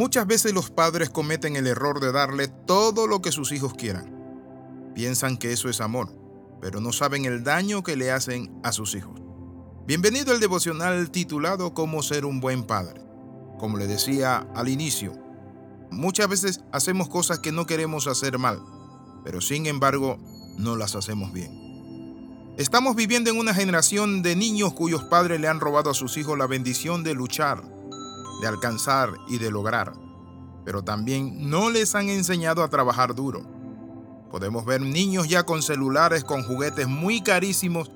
Muchas veces los padres cometen el error de darle todo lo que sus hijos quieran. Piensan que eso es amor, pero no saben el daño que le hacen a sus hijos. Bienvenido al devocional titulado Cómo ser un buen padre. Como le decía al inicio, muchas veces hacemos cosas que no queremos hacer mal, pero sin embargo no las hacemos bien. Estamos viviendo en una generación de niños cuyos padres le han robado a sus hijos la bendición de luchar, de alcanzar y de lograr, pero también no les han enseñado a trabajar duro. Podemos ver niños ya con celulares, con juguetes muy carísimos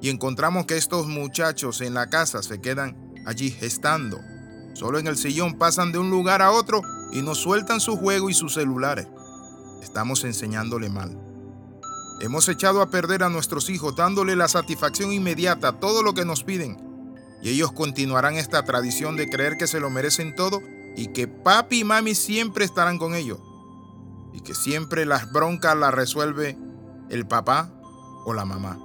y encontramos que estos muchachos en la casa se quedan allí gestando. Solo en el sillón pasan de un lugar a otro y nos sueltan su juego y sus celulares. Estamos enseñándole mal. Hemos echado a perder a nuestros hijos dándole la satisfacción inmediata todo lo que nos piden. Y ellos continuarán esta tradición de creer que se lo merecen todo y que papi y mami siempre estarán con ellos. Y que siempre las broncas las resuelve el papá o la mamá.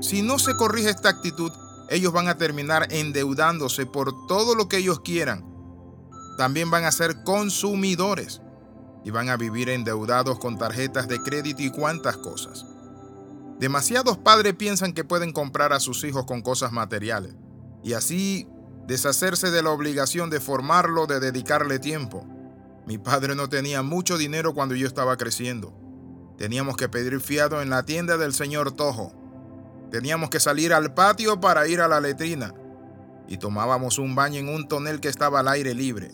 Si no se corrige esta actitud, ellos van a terminar endeudándose por todo lo que ellos quieran. También van a ser consumidores y van a vivir endeudados con tarjetas de crédito y cuantas cosas. Demasiados padres piensan que pueden comprar a sus hijos con cosas materiales y así deshacerse de la obligación de formarlo, de dedicarle tiempo. Mi padre no tenía mucho dinero cuando yo estaba creciendo. Teníamos que pedir fiado en la tienda del señor Tojo. Teníamos que salir al patio para ir a la letrina y tomábamos un baño en un tonel que estaba al aire libre.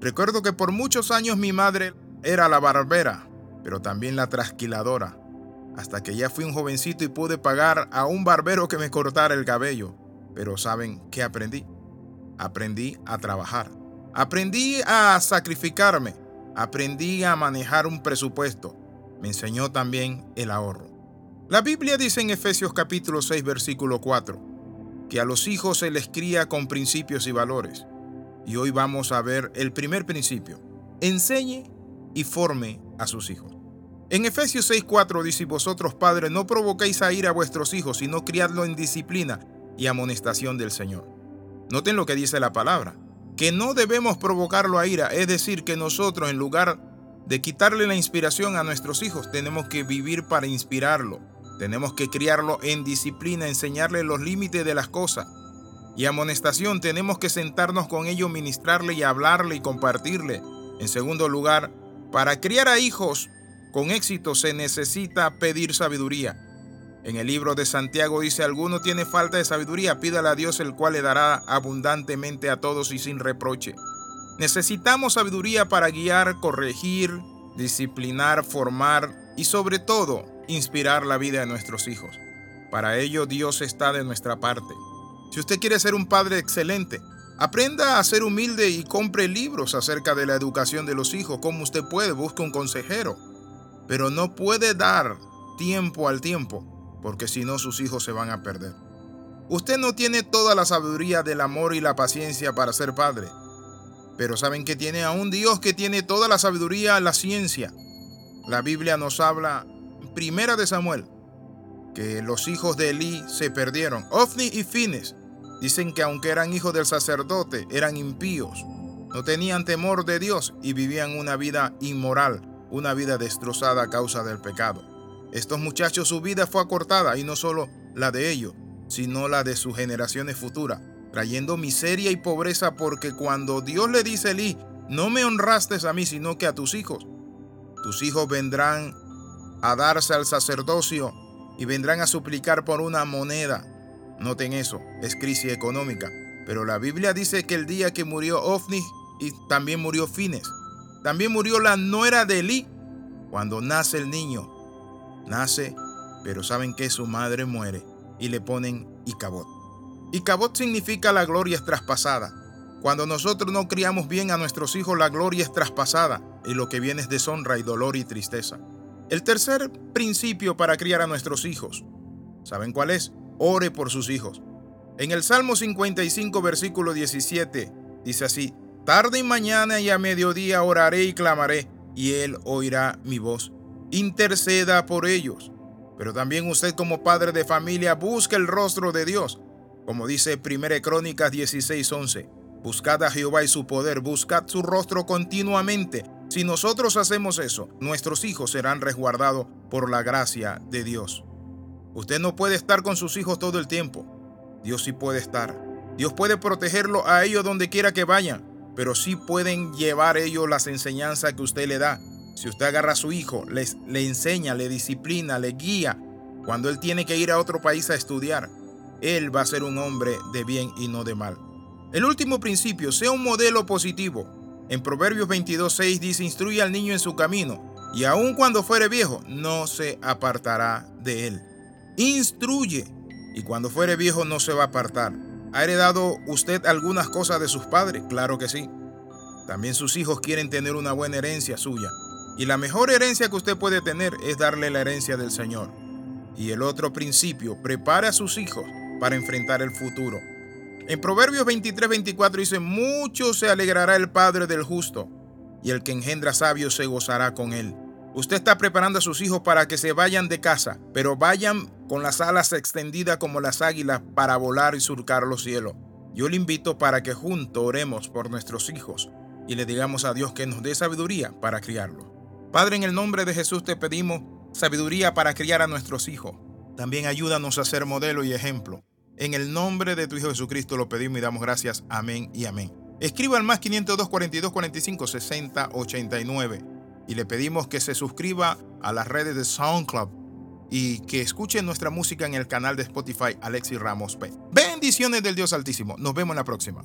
Recuerdo que por muchos años mi madre era la barbera, pero también la trasquiladora hasta que ya fui un jovencito y pude pagar a un barbero que me cortara el cabello. Pero ¿saben qué aprendí? Aprendí a trabajar. Aprendí a sacrificarme. Aprendí a manejar un presupuesto. Me enseñó también el ahorro. La Biblia dice en Efesios capítulo 6 versículo 4 que a los hijos se les cría con principios y valores. Y hoy vamos a ver el primer principio. Enseñe y forme a sus hijos. En Efesios 6:4 dice, vosotros padres no provoquéis a ir a vuestros hijos, sino criadlo en disciplina y amonestación del Señor. Noten lo que dice la palabra, que no debemos provocarlo a ira, es decir, que nosotros en lugar de quitarle la inspiración a nuestros hijos, tenemos que vivir para inspirarlo. Tenemos que criarlo en disciplina, enseñarle los límites de las cosas. Y amonestación, tenemos que sentarnos con ellos, ministrarle y hablarle y compartirle. En segundo lugar, para criar a hijos con éxito se necesita pedir sabiduría. En el libro de Santiago dice, alguno tiene falta de sabiduría, pídale a Dios el cual le dará abundantemente a todos y sin reproche. Necesitamos sabiduría para guiar, corregir, disciplinar, formar y sobre todo inspirar la vida de nuestros hijos. Para ello Dios está de nuestra parte. Si usted quiere ser un padre excelente, aprenda a ser humilde y compre libros acerca de la educación de los hijos, como usted puede, busque un consejero pero no puede dar tiempo al tiempo, porque si no sus hijos se van a perder. Usted no tiene toda la sabiduría del amor y la paciencia para ser padre, pero saben que tiene a un Dios que tiene toda la sabiduría, la ciencia. La Biblia nos habla, primera de Samuel, que los hijos de Elí se perdieron. Ofni y Fines dicen que aunque eran hijos del sacerdote, eran impíos, no tenían temor de Dios y vivían una vida inmoral una vida destrozada a causa del pecado. Estos muchachos su vida fue acortada y no solo la de ellos, sino la de sus generaciones futuras, trayendo miseria y pobreza porque cuando Dios le dice a Elí, no me honraste a mí, sino que a tus hijos, tus hijos vendrán a darse al sacerdocio y vendrán a suplicar por una moneda. Noten eso, es crisis económica. Pero la Biblia dice que el día que murió Ofni y también murió Fines, también murió la nuera de Elí cuando nace el niño. Nace, pero saben que su madre muere y le ponen Icabot. Icabot significa la gloria es traspasada. Cuando nosotros no criamos bien a nuestros hijos, la gloria es traspasada y lo que viene es deshonra y dolor y tristeza. El tercer principio para criar a nuestros hijos, ¿saben cuál es? Ore por sus hijos. En el Salmo 55, versículo 17, dice así, Tarde y mañana y a mediodía oraré y clamaré, y Él oirá mi voz. Interceda por ellos. Pero también usted como padre de familia busque el rostro de Dios, como dice 1 Crónicas 16:11. Buscad a Jehová y su poder, buscad su rostro continuamente. Si nosotros hacemos eso, nuestros hijos serán resguardados por la gracia de Dios. Usted no puede estar con sus hijos todo el tiempo. Dios sí puede estar. Dios puede protegerlo a ellos donde quiera que vayan, pero sí pueden llevar ellos las enseñanzas que usted le da. Si usted agarra a su hijo, les, le enseña, le disciplina, le guía, cuando él tiene que ir a otro país a estudiar, él va a ser un hombre de bien y no de mal. El último principio, sea un modelo positivo. En Proverbios 22.6 dice, instruye al niño en su camino, y aun cuando fuere viejo, no se apartará de él. Instruye, y cuando fuere viejo no se va a apartar. ¿Ha heredado usted algunas cosas de sus padres? Claro que sí. También sus hijos quieren tener una buena herencia suya. Y la mejor herencia que usted puede tener es darle la herencia del Señor. Y el otro principio, prepare a sus hijos para enfrentar el futuro. En Proverbios 23, 24 dice, mucho se alegrará el Padre del justo, y el que engendra sabios se gozará con él. Usted está preparando a sus hijos para que se vayan de casa, pero vayan con las alas extendidas como las águilas para volar y surcar los cielos. Yo le invito para que juntos oremos por nuestros hijos y le digamos a Dios que nos dé sabiduría para criarlos. Padre, en el nombre de Jesús te pedimos sabiduría para criar a nuestros hijos. También ayúdanos a ser modelo y ejemplo. En el nombre de tu Hijo Jesucristo lo pedimos y damos gracias. Amén y amén. Escriba al más 502 42 45 60 89 y le pedimos que se suscriba a las redes de SoundCloud y que escuche nuestra música en el canal de Spotify Alexis Ramos P. Bendiciones del Dios Altísimo. Nos vemos en la próxima.